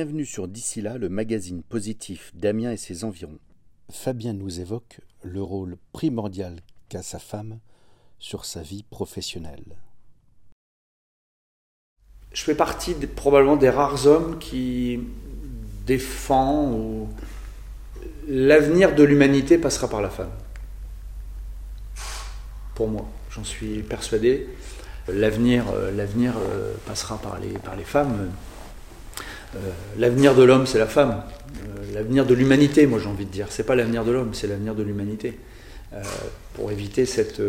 Bienvenue sur D'ici là, le magazine positif d'Amiens et ses environs. Fabien nous évoque le rôle primordial qu'a sa femme sur sa vie professionnelle. Je fais partie probablement des rares hommes qui défend l'avenir de l'humanité passera par la femme. Pour moi, j'en suis persuadé. L'avenir, euh, l'avenir euh, passera par les, par les femmes. Euh, l'avenir de l'homme, c'est la femme. l'avenir de l'humanité, moi j'ai envie de dire. C'est pas l'avenir de l'homme, c'est l'avenir de l'humanité. pour éviter cette,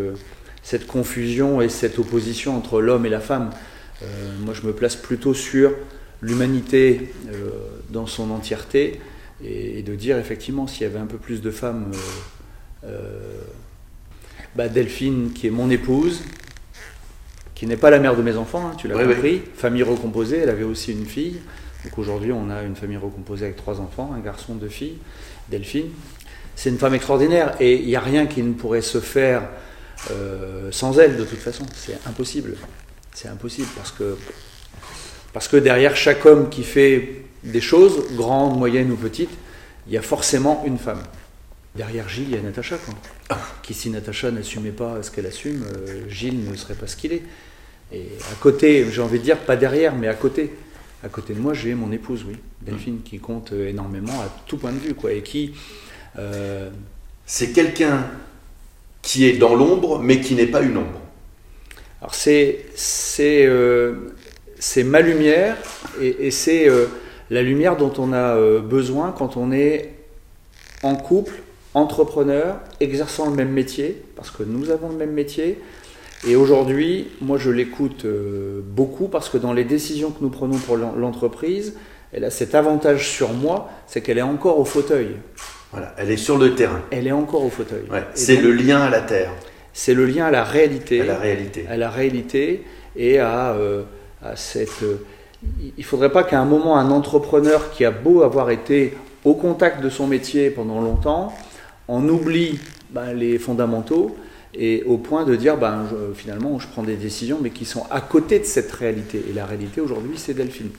cette confusion et cette opposition entre l'homme et la femme, moi je me place plutôt sur l'humanité dans son entièreté et, de dire effectivement s'il y avait un peu plus de femmes. Bah, Delphine, qui est mon épouse, qui n'est pas la mère de mes enfants, hein, tu l'as compris, famille recomposée, elle avait aussi une fille. Donc aujourd'hui, on a une famille recomposée avec trois enfants, un garçon, deux filles, Delphine. C'est une femme extraordinaire et il n'y a rien qui ne pourrait se faire euh, sans elle de toute façon. C'est impossible. C'est impossible parce que, parce que derrière chaque homme qui fait des choses, grandes, moyennes ou petites, il y a forcément une femme. Derrière Gilles, il y a Natacha. Quoi. Qui, si Natacha n'assumait pas ce qu'elle assume, euh, Gilles ne serait pas ce qu'il est. Et à côté, j'ai envie de dire, pas derrière, mais à côté. À côté de moi, j'ai mon épouse, oui, Delphine, qui compte énormément à tout point de vue, quoi, et qui. Euh, c'est quelqu'un qui est dans l'ombre, mais qui n'est pas une ombre. Alors c'est c'est euh, c'est ma lumière et, c'est euh, la lumière dont on a besoin quand on est en couple, entrepreneur, exerçant le même métier, parce que nous avons le même métier, et aujourd'hui, moi je l'écoute euh, beaucoup parce que dans les décisions que nous prenons pour l'entreprise, elle a cet avantage sur moi, c'est qu'elle est encore au fauteuil. Voilà, elle est sur le terrain. Elle est encore au fauteuil. c'est le lien à la terre. C'est le lien à la réalité. À la réalité. À la réalité et à, euh, à cette. Euh, il ne faudrait pas qu'à un moment, un entrepreneur qui a beau avoir été au contact de son métier pendant longtemps, en oublie ben, les fondamentaux et au point de dire ben, finalement je prends des décisions mais qui sont à côté de cette réalité. Et la réalité aujourd'hui c'est Delphine.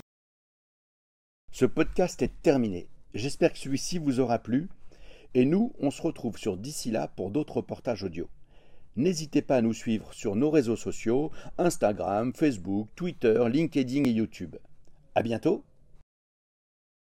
Ce podcast est terminé. J'espère que celui-ci vous aura plu. Et nous, on se retrouve sur d'ici là pour d'autres reportages audio. N'hésitez pas à nous suivre sur nos réseaux sociaux, Instagram, Facebook, Twitter, LinkedIn et YouTube. À bientôt